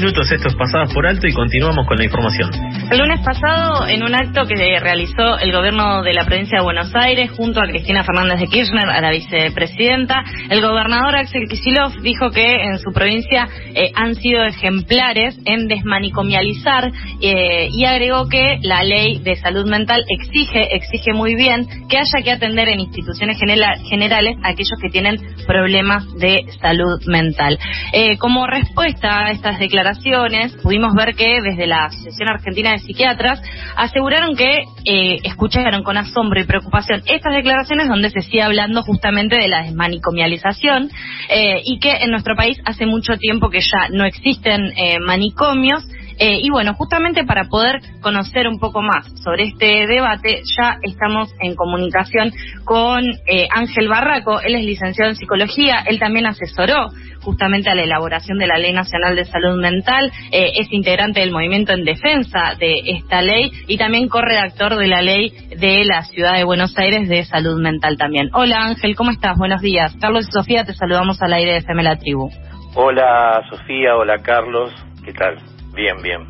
minutos, estos pasados por alto y continuamos con la información. El lunes pasado, en un acto que realizó el gobierno de la provincia de Buenos Aires junto a Cristina Fernández de Kirchner, a la vicepresidenta, el gobernador Axel Kicillof dijo que en su provincia eh, han sido ejemplares en desmanicomializar eh, y agregó que la ley de salud mental exige, exige muy bien que haya que atender en instituciones generales a aquellos que tienen problemas de salud mental. Eh, como respuesta a estas declaraciones, pudimos ver que desde la Asociación Argentina de Psiquiatras aseguraron que eh, escucharon con asombro y preocupación estas declaraciones donde se sigue hablando justamente de la desmanicomialización eh, y que en nuestro país hace mucho tiempo que ya no existen eh, manicomios eh, y bueno, justamente para poder conocer un poco más sobre este debate, ya estamos en comunicación con eh, Ángel Barraco. Él es licenciado en psicología, él también asesoró justamente a la elaboración de la Ley Nacional de Salud Mental, eh, es integrante del movimiento en defensa de esta ley y también corredactor de la ley de la Ciudad de Buenos Aires de Salud Mental también. Hola Ángel, ¿cómo estás? Buenos días. Carlos y Sofía, te saludamos al aire de FM La Tribu. Hola Sofía, hola Carlos, ¿qué tal? Bien, bien.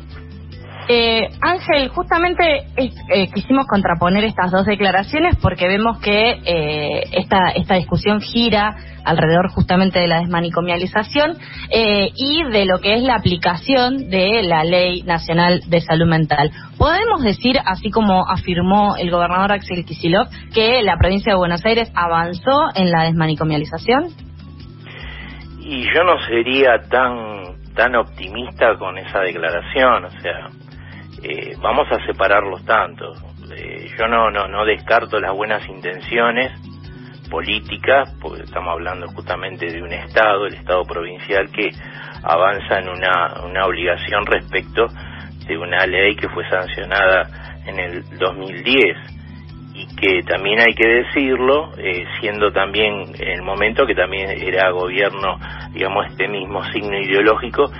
Eh, Ángel, justamente eh, quisimos contraponer estas dos declaraciones porque vemos que eh, esta, esta discusión gira alrededor justamente de la desmanicomialización y de lo que es la aplicación de la Ley Nacional de Salud Mental. ¿Podemos decir, así como afirmó el gobernador Axel Kicillof, que la provincia de Buenos Aires avanzó en la desmanicomialización? Y yo no sería tan tan optimista con esa declaración, o sea, eh, vamos a separarlos tanto. Eh, yo no, no, no descarto las buenas intenciones políticas, porque estamos hablando justamente de un Estado, el Estado provincial, que avanza en una, una obligación respecto de una ley que fue sancionada en el 2010 y que también hay que decirlo, eh, siendo también el momento que también era gobierno, digamos, este mismo signo ideológico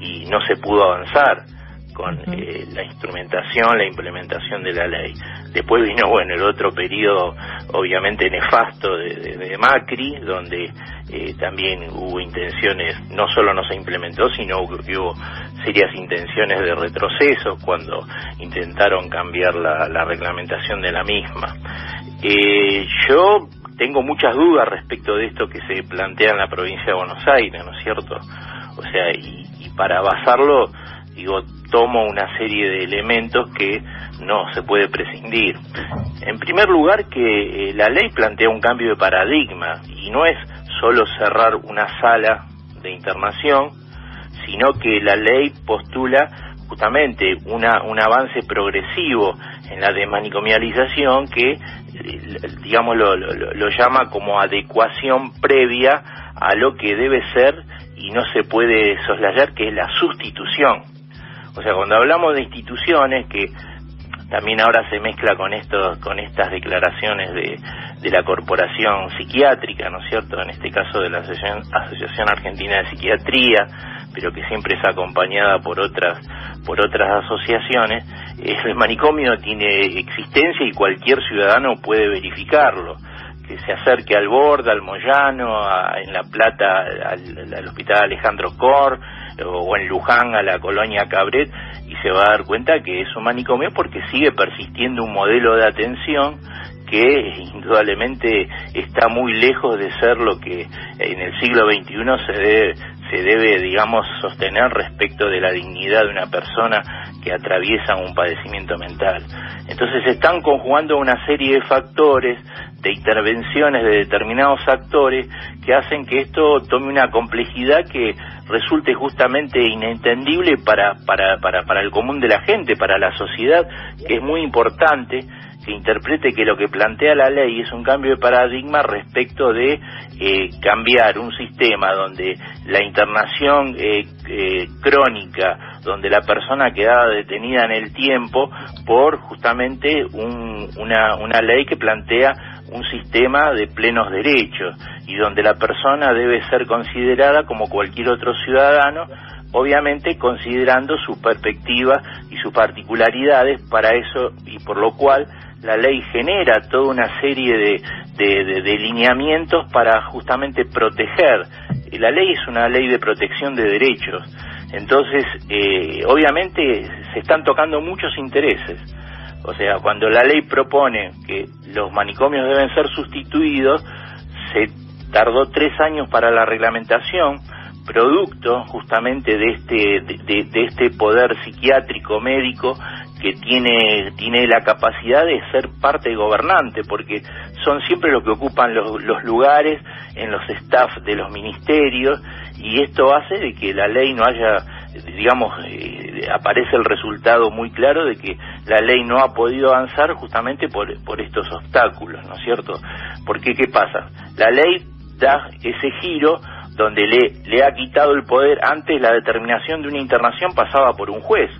y no se pudo avanzar con eh, la instrumentación, la implementación de la ley. Después vino, bueno, el otro periodo obviamente nefasto de, Macri, donde eh, también hubo intenciones, no solo no se implementó, sino que hubo serias intenciones de retroceso cuando intentaron cambiar la, reglamentación de la misma. Eh, yo tengo muchas dudas respecto de esto que se plantea en la provincia de Buenos Aires, ¿no es cierto? O sea, y, y para basarlo, digo, tomo una serie de elementos que no se puede prescindir. En primer lugar, que eh, la ley plantea un cambio de paradigma y no es solo cerrar una sala de internación, sino que la ley postula justamente una, un avance progresivo en la demanicomialización que, eh, digamos, lo, lo llama como adecuación previa a lo que debe ser y no se puede soslayar, que es la sustitución o sea, cuando hablamos de instituciones, que también ahora se mezcla con estos, con estas declaraciones de, de la corporación psiquiátrica, ¿no es cierto? En este caso de la Asociación, Argentina de Psiquiatría, pero que siempre es acompañada por otras, por otras asociaciones, el manicomio tiene existencia y cualquier ciudadano puede verificarlo que se acerque al Borda, al Moyano, en La Plata, al, al Hospital Alejandro Cor, o en Luján a la colonia Cabret y se va a dar cuenta que es un manicomio porque sigue persistiendo un modelo de atención que indudablemente está muy lejos de ser lo que en el siglo XXI se debe, se debe, digamos, sostener respecto de la dignidad de una persona que atraviesa un padecimiento mental. Entonces se están conjugando una serie de factores, de intervenciones de determinados actores que hacen que esto tome una complejidad que resulte justamente inentendible para, para, para, para el común de la gente, para la sociedad, que es muy importante que interprete que lo que plantea la ley es un cambio de paradigma respecto de eh, cambiar un sistema donde la internación eh, eh, crónica, donde la persona quedaba detenida en el tiempo por justamente una, una ley que plantea un sistema de plenos derechos y donde la persona debe ser considerada como cualquier otro ciudadano, obviamente considerando sus perspectivas y sus particularidades para eso y por lo cual la ley genera toda una serie de, de, lineamientos para justamente proteger. La ley es una ley de protección de derechos Entonces, eh, obviamente se están tocando muchos intereses. O sea, cuando la ley propone que los manicomios deben ser sustituidos, se tardó tres años para la reglamentación, producto justamente de este, de, este poder psiquiátrico médico que tiene, tiene la capacidad de ser parte gobernante, porque son siempre los que ocupan los, los lugares en los staff de los ministerios, y esto hace de que la ley no haya, digamos, eh, aparece el resultado muy claro de que la ley no ha podido avanzar justamente por, por estos obstáculos, ¿no es cierto? Porque, ¿qué pasa? La ley da ese giro donde le, le ha quitado el poder, antes la determinación de una internación pasaba por un juez,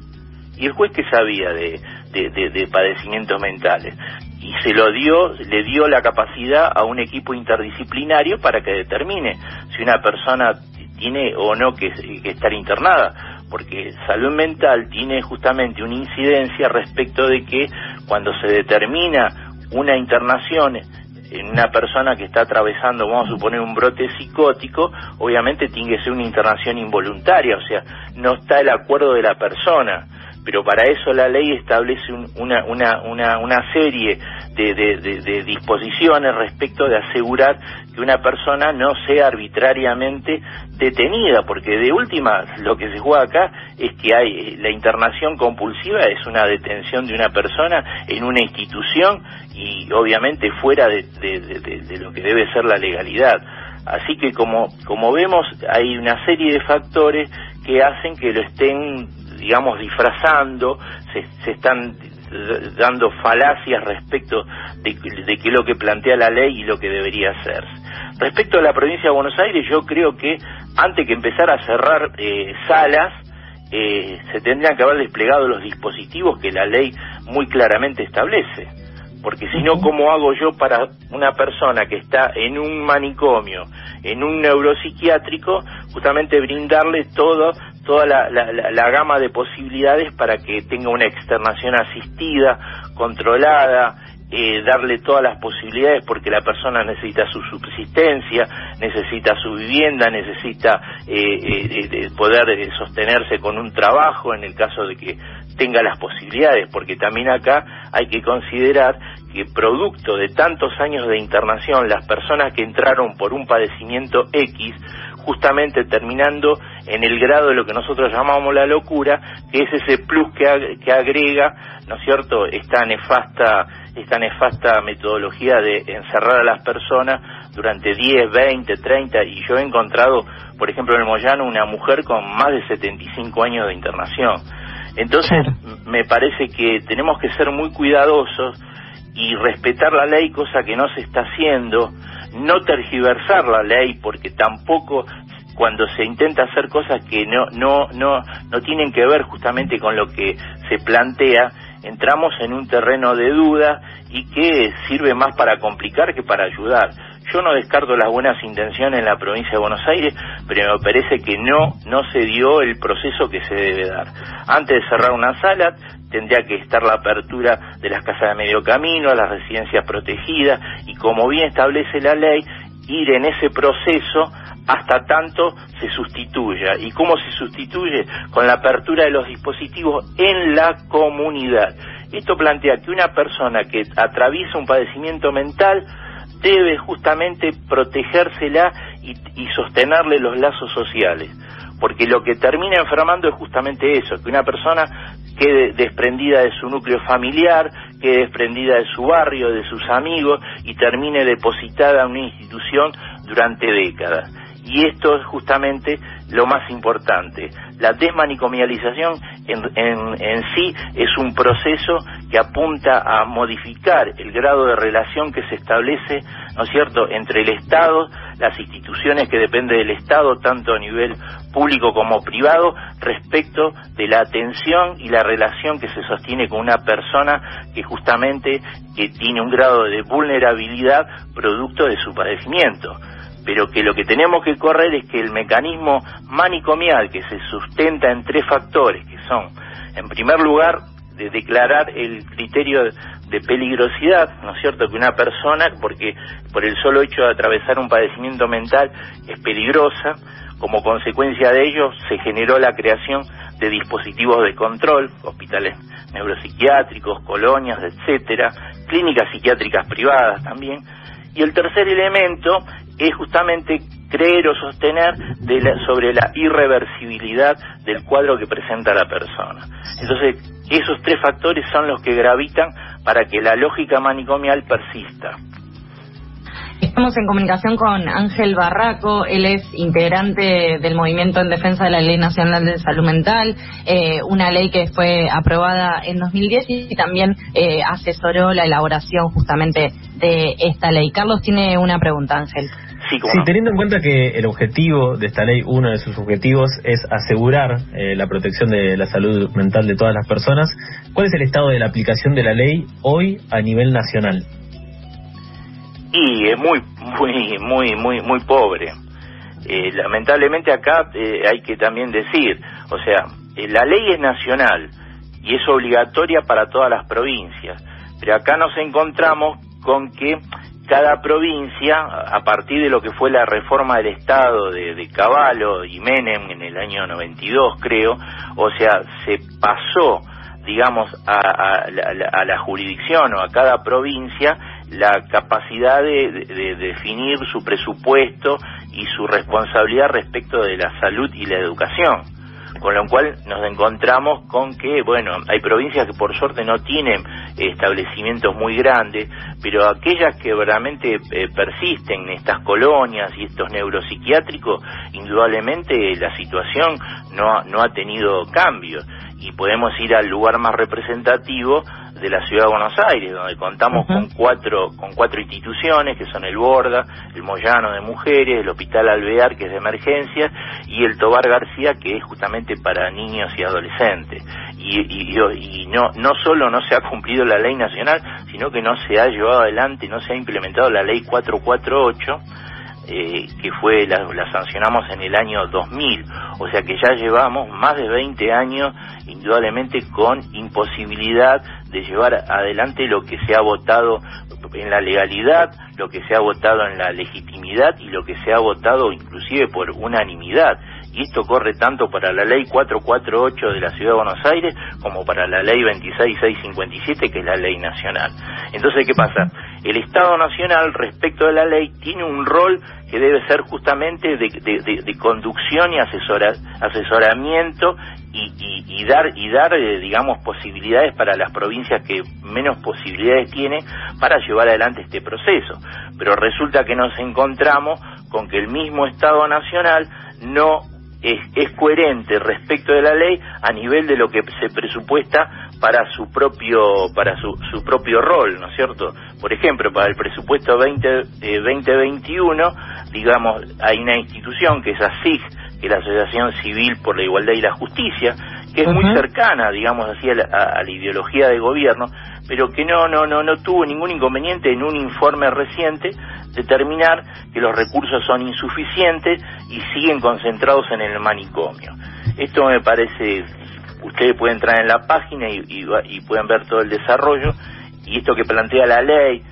y el juez que sabía de, de, padecimientos mentales. Y se lo dio, le dio la capacidad a un equipo interdisciplinario para que determine si una persona tiene o no que, que, estar internada, porque salud mental tiene justamente una incidencia respecto de que cuando se determina una internación en una persona que está atravesando, vamos a suponer, un brote psicótico, obviamente tiene que ser una internación involuntaria, o sea, no está el acuerdo de la persona pero para eso la ley establece una, una, una, una, serie de, de, disposiciones respecto de asegurar que una persona no sea arbitrariamente detenida, porque de última lo que se juega acá es que hay la internación compulsiva es una detención de una persona en una institución y obviamente fuera de, de lo que debe ser la legalidad. Así que como, como vemos hay una serie de factores que hacen que lo estén digamos, disfrazando, se, se están dando falacias respecto de, de qué es lo que plantea la ley y lo que debería hacer. Respecto a la provincia de Buenos Aires, yo creo que antes que empezar a cerrar eh, salas, eh, se tendrían que haber desplegado los dispositivos que la ley muy claramente establece. Porque si no, ¿cómo hago yo para una persona que está en un manicomio, en un neuropsiquiátrico, justamente brindarle todo toda la, la, gama de posibilidades para que tenga una externación asistida, controlada, eh, darle todas las posibilidades porque la persona necesita su subsistencia, necesita su vivienda, necesita eh, eh, poder sostenerse con un trabajo en el caso de que tenga las posibilidades, porque también acá hay que considerar que producto de tantos años de internación, las personas que entraron por un padecimiento X, justamente terminando en el grado de lo que nosotros llamamos la locura, que es ese plus que, que agrega, ¿no es cierto?, esta nefasta, esta nefasta metodología de encerrar a las personas durante 10, 20, 30, y yo he encontrado, por ejemplo, en el Moyano, una mujer con más de 75 años de internación. Entonces, me parece que tenemos que ser muy cuidadosos y respetar la ley, cosa que no se está haciendo, no tergiversar la ley, porque tampoco cuando se intenta hacer cosas que no, no, no, no tienen que ver justamente con lo que se plantea, entramos en un terreno de duda y que sirve más para complicar que para ayudar. Yo no descarto las buenas intenciones en la provincia de Buenos Aires, pero me parece que no, no se dio el proceso que se debe dar. Antes de cerrar una sala, tendría que estar la apertura de las casas de medio camino, las residencias protegidas, y como bien establece la ley, ir en ese proceso hasta tanto se sustituya. ¿Y cómo se sustituye? Con la apertura de los dispositivos en la comunidad. Esto plantea que una persona que atraviesa un padecimiento mental debe justamente protegérsela y, y sostenerle los lazos sociales. Porque lo que termina enfermando es justamente eso, que una persona quede desprendida de su núcleo familiar, quede desprendida de su barrio, de sus amigos y termine depositada en una institución durante décadas. Y esto es justamente lo más importante. La desmanicomialización en, en, sí es un proceso que apunta a modificar el grado de relación que se establece, ¿no es cierto?, entre el Estado, las instituciones que dependen del Estado, tanto a nivel público como privado, respecto de la atención y la relación que se sostiene con una persona que justamente que tiene un grado de vulnerabilidad producto de su padecimiento pero que lo que tenemos que correr es que el mecanismo manicomial que se sustenta en tres factores, que son, en primer lugar, de declarar el criterio de peligrosidad, ¿no es cierto?, que una persona, porque por el solo hecho de atravesar un padecimiento mental es peligrosa, Como consecuencia de ello, se generó la creación de dispositivos de control, hospitales neuropsiquiátricos, colonias, etcétera, clínicas psiquiátricas privadas también. Y el tercer elemento es justamente creer o sostener sobre la irreversibilidad del cuadro que presenta la persona. Entonces, esos tres factores son los que gravitan para que la lógica manicomial persista. Estamos en comunicación con Ángel Barraco, él es integrante del Movimiento en Defensa de la Ley Nacional de Salud Mental, eh, una ley que fue aprobada en 2010 y también eh, asesoró la elaboración justamente de esta ley. Carlos tiene una pregunta, Ángel. Sí, teniendo en cuenta que el objetivo de esta ley, uno de sus objetivos es asegurar eh, la protección de la salud mental de todas las personas, ¿cuál es el estado de la aplicación de la ley hoy a nivel nacional? Y es muy, muy, muy, muy, muy pobre. Eh, lamentablemente acá eh, hay que también decir, o sea, la ley es nacional y es obligatoria para todas las provincias, pero acá nos encontramos con que cada provincia, a partir de lo que fue la reforma del Estado de, de Caballo y Menem en el año 92, creo, o sea, se pasó, digamos, a, a la jurisdicción o a cada provincia la capacidad de, definir su presupuesto y su responsabilidad respecto de la salud y la educación. Con lo cual nos encontramos con que, bueno, hay provincias que por suerte no tienen establecimientos muy grandes, pero aquellas que verdaderamente eh, persisten en estas colonias y estos neuropsiquiátricos, indudablemente la situación no, no ha tenido cambio. Y podemos ir al lugar más representativo de la ciudad de Buenos Aires, donde contamos con cuatro con cuatro instituciones que son el Borda, el Moyano de Mujeres, el Hospital Alvear que es de emergencia y el Tobar García que es justamente para niños y adolescentes. Y, y, y no no solo no se ha cumplido la ley nacional, sino que no se ha llevado adelante, no se ha implementado la ley 448 eh, que fue la, la, sancionamos en el año 2000, o sea que ya llevamos más de 20 años indudablemente con imposibilidad de llevar adelante lo que se ha votado en la legalidad, lo que se ha votado en la legitimidad y lo que se ha votado inclusive por unanimidad. Y esto corre tanto para la ley 448 de la Ciudad de Buenos Aires como para la ley 26657 que es la ley nacional. Entonces, ¿qué pasa? El Estado Nacional respecto de la ley tiene un rol que debe ser justamente de, conducción y asesoramiento y, dar, y dar eh, digamos, posibilidades para las provincias que menos posibilidades tienen para llevar adelante este proceso. Pero resulta que nos encontramos con que el mismo Estado Nacional no es, es, coherente respecto de la ley a nivel de lo que se presupuesta para su propio para su, su propio rol, ¿no es cierto? Por ejemplo, para el presupuesto 20, 2021, eh, digamos, hay una institución que es ASIG, que es la Asociación Civil por la Igualdad y la Justicia, que es muy cercana, digamos así, a la, ideología de gobierno, pero que no, no, no, no tuvo ningún inconveniente en un informe reciente determinar que los recursos son insuficientes y siguen concentrados en el manicomio. Esto me parece, ustedes pueden entrar en la página y, y, pueden ver todo el desarrollo, y esto que plantea la ley,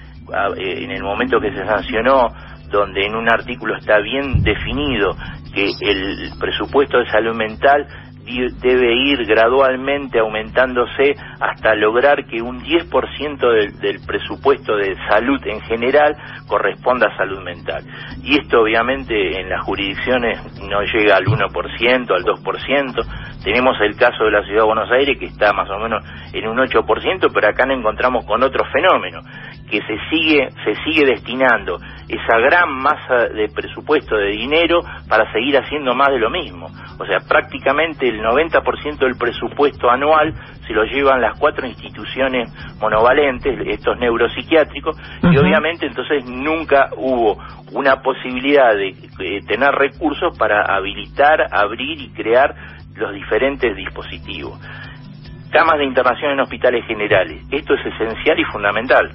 eh, en el momento que se sancionó, donde en un artículo está bien definido que el presupuesto de salud mental debe ir gradualmente aumentándose hasta lograr que un 10% del, del presupuesto de salud en general corresponda a salud mental. Y esto obviamente en las jurisdicciones no llega al 1%, al 2%. Tenemos el caso de la Ciudad de Buenos Aires que está más o menos en un 8%, pero acá nos encontramos con otro fenómeno, que se sigue, se sigue destinando esa gran masa de presupuesto de dinero para seguir haciendo más de lo mismo. O sea, prácticamente el 90% del presupuesto anual se lo llevan las cuatro instituciones monovalentes, estos neuropsiquiátricos, y obviamente entonces nunca hubo una posibilidad de tener recursos para habilitar, abrir y crear los diferentes dispositivos. Camas de internación en hospitales generales. Esto es esencial y fundamental.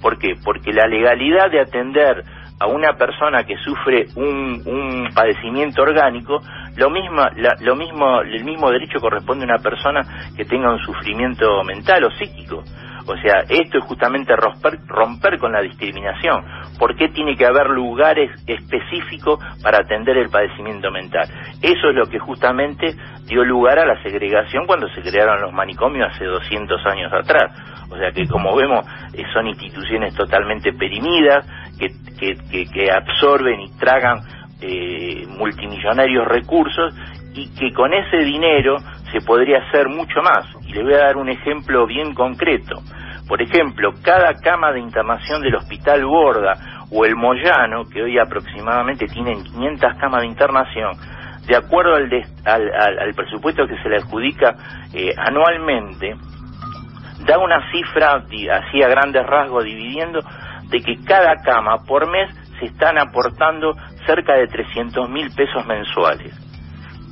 ¿Por qué? Porque la legalidad de atender a una persona que sufre un, un padecimiento orgánico, lo mismo, lo mismo, el mismo derecho corresponde a una persona que tenga un sufrimiento mental o psíquico. O sea, esto es justamente romper, romper con la discriminación. ¿Por qué tiene que haber lugares específicos para atender el padecimiento mental? Eso es lo que justamente dio lugar a la segregación cuando se crearon los manicomios hace 200 años atrás. O sea que, como vemos, eh, son instituciones totalmente perimidas, que, que, que, absorben y tragan eh, multimillonarios recursos y que con ese dinero se podría hacer mucho más. Y les voy a dar un ejemplo bien concreto. Por ejemplo, cada cama de internación del Hospital Borda o el Moyano, que hoy aproximadamente tienen 500 camas de internación, de acuerdo al, al, presupuesto que se le adjudica eh, anualmente, da una cifra, así a grandes rasgos dividiendo, de que cada cama por mes se están aportando cerca de 300 mil pesos mensuales.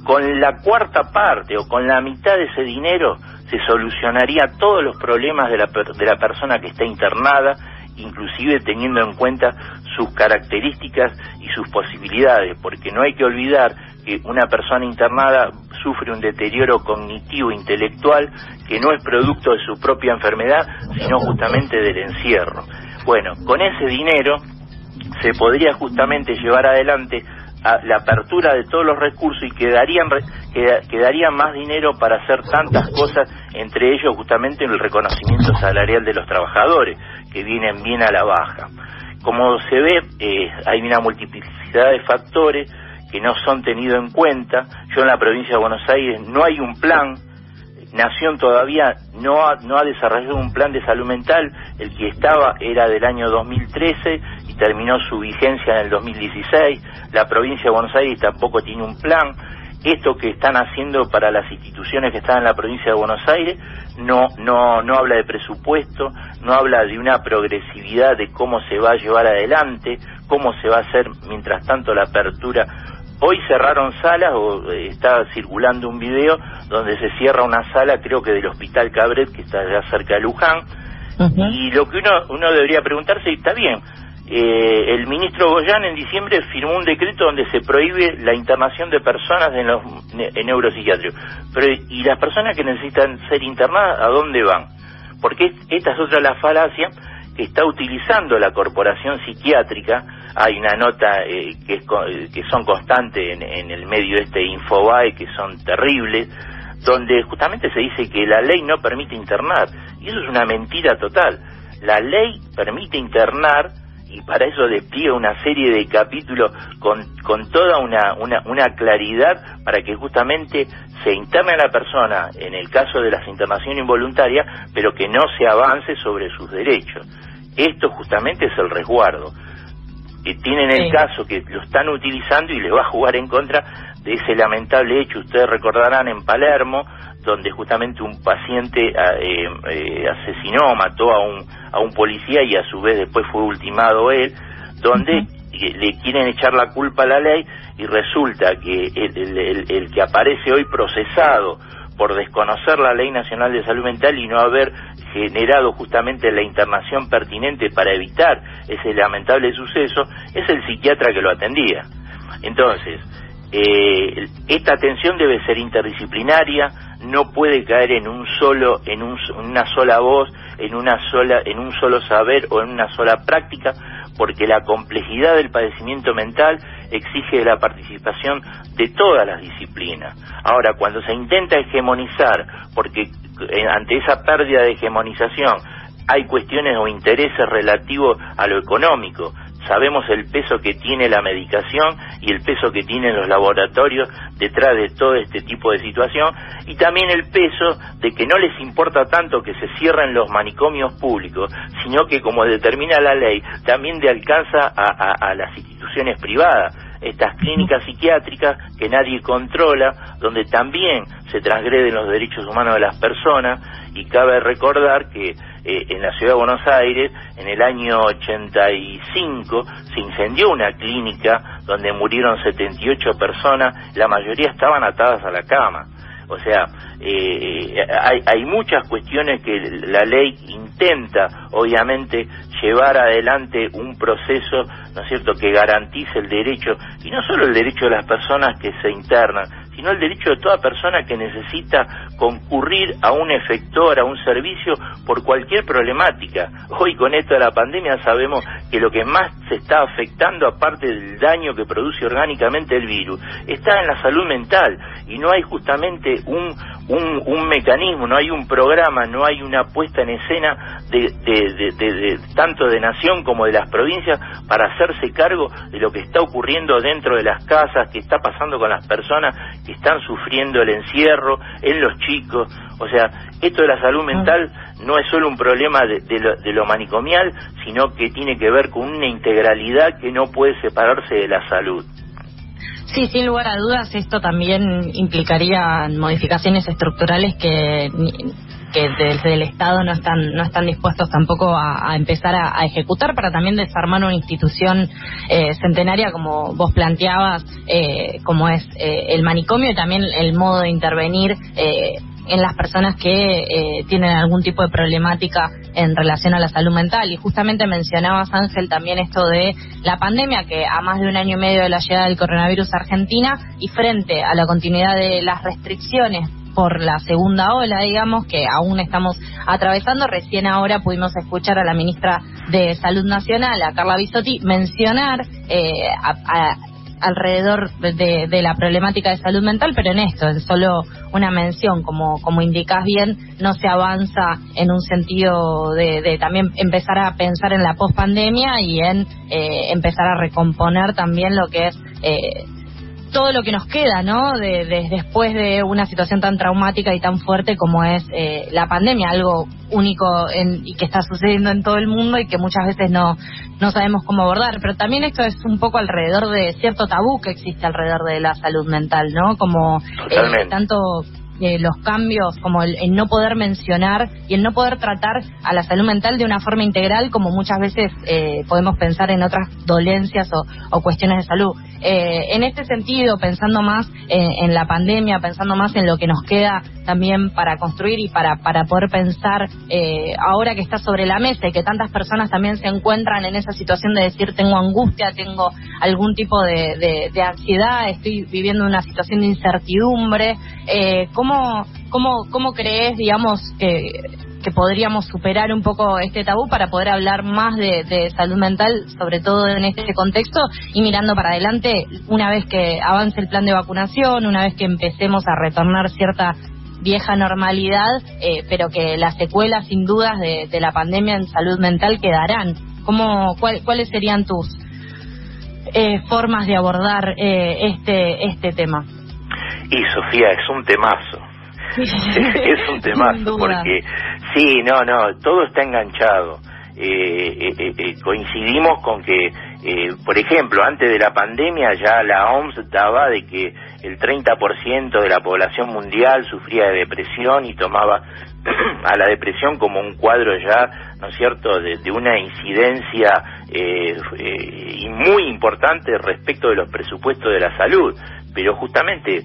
Con la cuarta parte o con la mitad de ese dinero se solucionaría todos los problemas de la, de la persona que está internada, inclusive teniendo en cuenta sus características y sus posibilidades, porque no hay que olvidar que una persona internada sufre un deterioro cognitivo intelectual que no es producto de su propia enfermedad, sino justamente del encierro. Bueno, con ese dinero se podría justamente llevar adelante la apertura de todos los recursos y quedarían, quedaría más dinero para hacer tantas cosas, entre ellos justamente el reconocimiento salarial de los trabajadores, que vienen bien a la baja. Como se ve, eh, hay una multiplicidad de factores que no son tenidos en cuenta. Yo en la provincia de Buenos Aires no hay un plan, Nación todavía no ha, no ha desarrollado un plan de salud mental, el que estaba era del año 2013 y terminó su vigencia en el 2016, la provincia de Buenos Aires tampoco tiene un plan, esto que están haciendo para las instituciones que están en la provincia de Buenos Aires no, no, no habla de presupuesto, no habla de una progresividad de cómo se va a llevar adelante, cómo se va a hacer mientras tanto la apertura Hoy cerraron salas, o eh, está circulando un video donde se cierra una sala, creo que del Hospital Cabret, que está allá cerca de Luján, y lo que uno, uno debería preguntarse, está bien, eh, el ministro Goyán en diciembre firmó un decreto donde se prohíbe la internación de personas en los en neuropsiquiátricos, pero ¿y las personas que necesitan ser internadas, a dónde van? Porque esta es otra de las falacias que está utilizando la corporación psiquiátrica, hay una nota eh, que, que son constantes en, el medio este Infobae que son terribles, donde justamente se dice que la ley no permite internar, y eso es una mentira total. La ley permite internar y para eso despliega una serie de capítulos con, con toda una, una, una claridad para que justamente se interne a la persona en el caso de las internaciones involuntarias, pero que no se avance sobre sus derechos. Esto justamente es el resguardo. Que tienen el caso que lo están utilizando y les va a jugar en contra de ese lamentable hecho. Ustedes recordarán en Palermo, donde justamente un paciente ah, eh, eh, asesinó, mató a un, a un policía y a su vez después fue ultimado él, donde le quieren echar la culpa a la ley y resulta que el, el, que aparece hoy procesado por desconocer la Ley Nacional de Salud Mental y no haber generado justamente la internación pertinente para evitar ese lamentable suceso, es el psiquiatra que lo atendía. Entonces, eh, esta atención debe ser interdisciplinaria, no puede caer en un solo, en una sola voz, en una sola, en un solo saber o en una sola práctica, porque la complejidad del padecimiento mental exige la participación de todas las disciplinas. Ahora, cuando se intenta hegemonizar, porque eh, ante esa pérdida de hegemonización hay cuestiones o intereses relativos a lo económico, sabemos el peso que tiene la medicación y el peso que tienen los laboratorios detrás de todo este tipo de situación y también el peso de que no les importa tanto que se cierren los manicomios públicos, sino que como determina la ley, también de alcanza a, las instituciones privadas estas clínicas psiquiátricas que nadie controla, donde también se transgreden los derechos humanos de las personas y cabe recordar que eh, en la ciudad de Buenos Aires, en el año 85, se incendió una clínica donde murieron 78 personas, la mayoría estaban atadas a la cama. O sea, eh, hay, hay muchas cuestiones que la ley intenta, obviamente, llevar adelante un proceso, ¿no es cierto?, que garantice el derecho, y no solo el derecho de las personas que se internan, sino el derecho de toda persona que necesita concurrir a un efector, a un servicio por cualquier problemática. Hoy con esto de la pandemia sabemos que lo que más se está afectando, aparte del daño que produce orgánicamente el virus, está en la salud mental y no hay justamente un, un, mecanismo, no hay un programa, no hay una puesta en escena de, de, tanto de nación como de las provincias para hacerse cargo de lo que está ocurriendo dentro de las casas, que está pasando con las personas que están sufriendo el encierro, en los chicos. O sea, esto de la salud mental no es solo un problema de, lo, de lo manicomial, sino que tiene que ver con una integralidad que no puede separarse de la salud. Sí, sin lugar a dudas, esto también implicaría modificaciones estructurales que que desde el Estado no están no están dispuestos tampoco a, empezar a, ejecutar para también desarmar una institución eh, centenaria como vos planteabas eh, como es eh, el manicomio y también el modo de intervenir en las personas que tienen algún tipo de problemática en relación a la salud mental. Y justamente mencionabas, Ángel, también esto de la pandemia, que a más de un año y medio de la llegada del coronavirus a Argentina y frente a la continuidad de las restricciones por la segunda ola, digamos, que aún estamos atravesando. Recién ahora pudimos escuchar a la ministra de Salud Nacional, a Carla Bisotti, mencionar eh, alrededor de, la problemática de salud mental, pero en esto, es solo una mención, como, como indicás bien, no se avanza en un sentido de, también empezar a pensar en la pospandemia y en eh, empezar a recomponer también lo que es eh, todo lo que nos queda, ¿no? De, después de una situación tan traumática y tan fuerte como es eh, la pandemia, algo único en, y que está sucediendo en todo el mundo y que muchas veces no, no sabemos cómo abordar. Pero también esto es un poco alrededor de cierto tabú que existe alrededor de la salud mental, ¿no? Como eh, tanto eh, los cambios, como el, no poder mencionar y el no poder tratar a la salud mental de una forma integral, como muchas veces eh, podemos pensar en otras dolencias o, cuestiones de salud. Eh, en este sentido, pensando más en la pandemia, pensando más en lo que nos queda también para construir y para, para poder pensar ahora que está sobre la mesa y que tantas personas también se encuentran en esa situación de decir tengo angustia, tengo algún tipo de, de ansiedad, estoy viviendo una situación de incertidumbre. ¿Cómo ¿Cómo, cómo, crees, digamos, que, que podríamos superar un poco este tabú para poder hablar más de, salud mental, sobre todo en este contexto, y mirando para adelante, una vez que avance el plan de vacunación, una vez que empecemos a retornar cierta vieja normalidad, eh, pero que las secuelas, sin dudas, de, la pandemia en salud mental quedarán. ¿Cómo, ¿Cuáles serían tus eh, formas de abordar eh, este, este tema? Y Sofía, es un temazo. es un temazo porque sí, no, no, todo está enganchado. Eh, eh, eh, coincidimos con que, por ejemplo, antes de la pandemia ya la OMS daba de que el 30% de la población mundial sufría de depresión y tomaba a la depresión como un cuadro ya, ¿no es cierto?, de, de una incidencia y muy importante respecto de los presupuestos de la salud. Pero justamente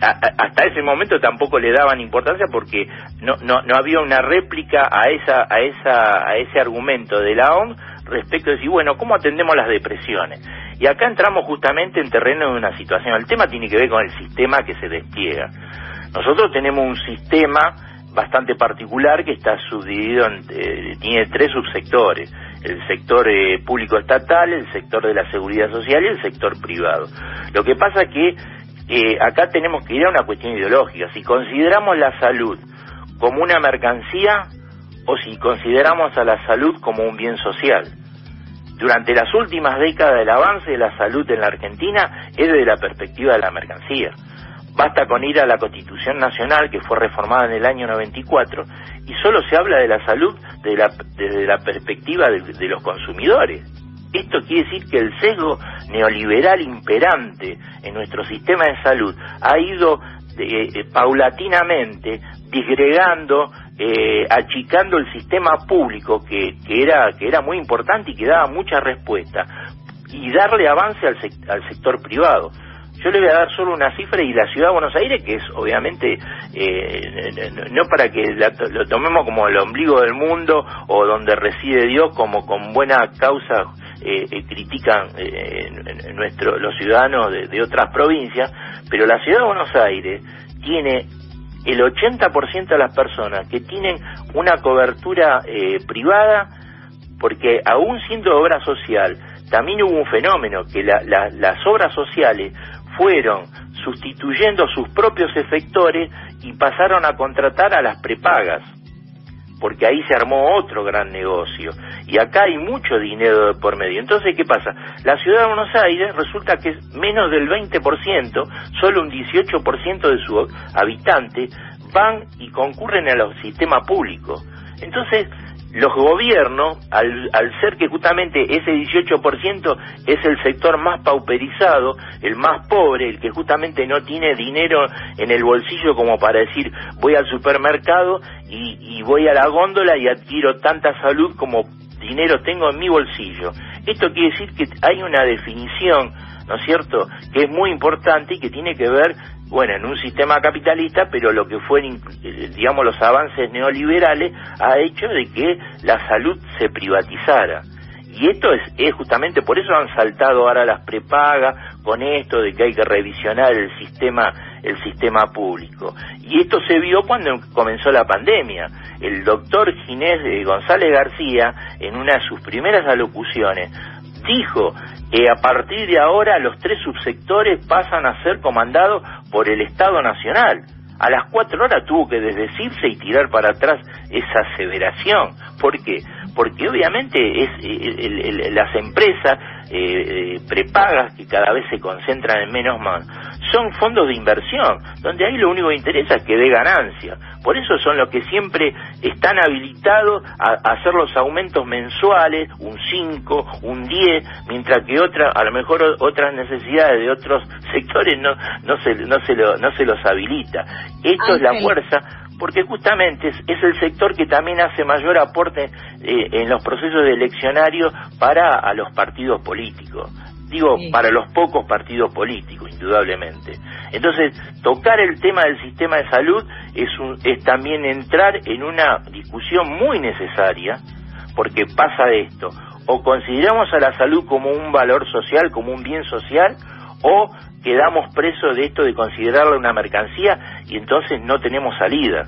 hasta ese momento tampoco le daban importancia porque no, no, no había una réplica a esa a esa a ese argumento de la OMS respecto de decir bueno cómo atendemos las depresiones y acá entramos justamente en terreno de una situación. El tema tiene que ver con el sistema que se despliega. Nosotros tenemos un sistema bastante particular que está subdividido en, eh, tiene tres subsectores. El sector eh, público estatal el sector de la seguridad social y el sector privado. Lo que pasa es que eh, acá tenemos que ir a una cuestión ideológica. Si consideramos la salud como una mercancía o si consideramos a la salud como un bien social. Durante las últimas décadas el avance de la salud en la Argentina es desde la perspectiva de la mercancía. Basta con ir a la Constitución Nacional, que fue reformada en el año 94, y solo se habla de la salud desde la, desde la perspectiva de los consumidores. Esto quiere decir que el sesgo neoliberal imperante en nuestro sistema de salud ha ido eh, eh, paulatinamente disgregando, eh, achicando el sistema público que, que, era, que era muy importante y que daba mucha respuesta y darle avance al, al sector privado. Yo le voy a dar solo una cifra y la ciudad de Buenos Aires, que es obviamente, eh, no para que lo tomemos como el ombligo del mundo o donde reside Dios, como con buena causa eh, eh critican eh, nuestro, los ciudadanos de, otras provincias, pero la ciudad de Buenos Aires tiene el 80% de las personas que tienen una cobertura eh, privada, porque aún siendo obra social, también hubo un fenómeno que las obras sociales fueron sustituyendo sus propios efectores y pasaron a contratar a las prepagas, porque ahí se armó otro gran negocio. Y acá hay mucho dinero por medio. Entonces, ¿qué pasa? La ciudad de Buenos Aires resulta que es menos del 20%, solo un 18% de sus habitantes van y concurren a los sistemas públicos. Entonces, los gobiernos, al, al, ser que justamente ese 18% es el sector más pauperizado, el más pobre, el que justamente no tiene dinero en el bolsillo como para decir voy al supermercado y, y voy a la góndola y adquiero tanta salud como dinero tengo en mi bolsillo. Esto quiere decir que hay una definición, ¿no es cierto?, que es muy importante y que tiene que ver bueno, en un sistema capitalista, pero lo que fue, eh, digamos, los avances neoliberales ha hecho de que la salud se privatizara. Y esto es, es justamente por eso han saltado ahora las prepagas con esto de que hay que revisionar el sistema el sistema público. Y esto se vio cuando comenzó la pandemia. El doctor Ginés González García, en una de sus primeras alocuciones, dijo que a partir de ahora los tres subsectores pasan a ser comandados por el Estado Nacional. A las cuatro horas tuvo que desdecirse y tirar para atrás esa aseveración. ¿Por qué? Porque obviamente es las empresas eh, prepagas que cada vez se concentran en menos más, son fondos de inversión, donde ahí lo único que interesa es que dé ganancia. Por eso son los que siempre están habilitados a, hacer los aumentos mensuales, un 5, un 10, mientras que otra, a lo mejor otras necesidades de otros sectores no, no, se, no, se, lo, no se los habilita. Esto es la fuerza porque justamente es, el sector que también hace mayor aporte eh, en los procesos de eleccionarios para a los partidos políticos. Digo, para los pocos partidos políticos, indudablemente. Entonces, tocar el tema del sistema de salud es, es también entrar en una discusión muy necesaria, porque pasa esto, o consideramos a la salud como un valor social, como un bien social, o quedamos presos de esto de considerarla una mercancía y entonces no tenemos salida.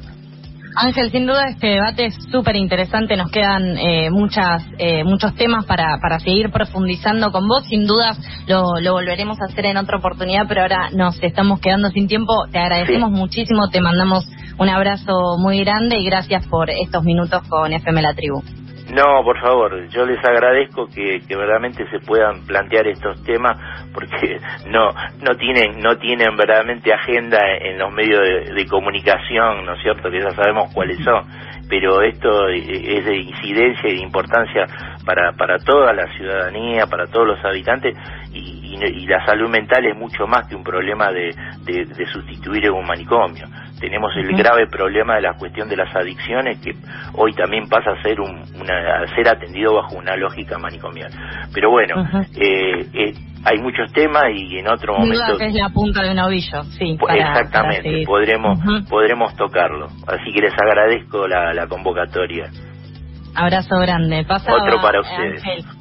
Ángel, sin duda este debate es súper interesante, nos quedan eh, muchas, eh, muchos temas para, para seguir profundizando con vos, sin duda lo, lo, volveremos a hacer en otra oportunidad, pero ahora nos estamos quedando sin tiempo, te agradecemos muchísimo, te mandamos un abrazo muy grande y gracias por estos minutos con FM La Tribu. No, por favor, yo les agradezco que, que verdaderamente se puedan plantear estos temas porque no no tienen no tienen verdaderamente agenda en los medios de, comunicación, ¿no es cierto? Que ya sabemos cuáles son, pero esto es de incidencia y de importancia para para toda la ciudadanía, para todos los habitantes y, y, la salud mental es mucho más que un problema de, de, de sustituir un manicomio tenemos el grave problema de la cuestión de las adicciones que hoy también pasa a ser un, una, ser atendido bajo una lógica manicomial. Pero bueno eh, eh, hay muchos temas y en otro momento es la punta de un ovillo sí exactamente podremos podremos tocarlo. Así que les agradezco la, la convocatoria. Abrazo grande. Pasa otro para ustedes. Ángel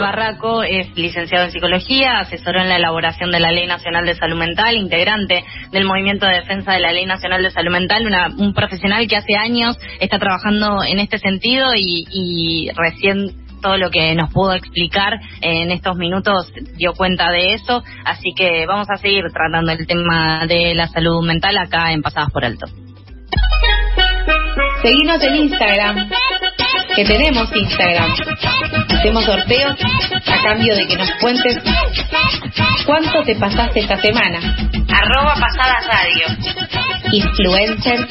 Barraco es licenciado en psicología, asesoró en la elaboración de la Ley Nacional de Salud Mental, integrante del Movimiento de Defensa de la Ley Nacional de Salud Mental, un profesional que hace años está trabajando en este sentido y, recién todo lo que nos pudo explicar en estos minutos dio cuenta de eso, así que vamos a seguir tratando el tema de la salud mental acá en Pasadas por Alto. Seguimos en Instagram, que tenemos Instagram. Hacemos sorteos a cambio de que nos cuentes cuánto te pasaste esta semana. Arroba Pasadas Radio. Influencer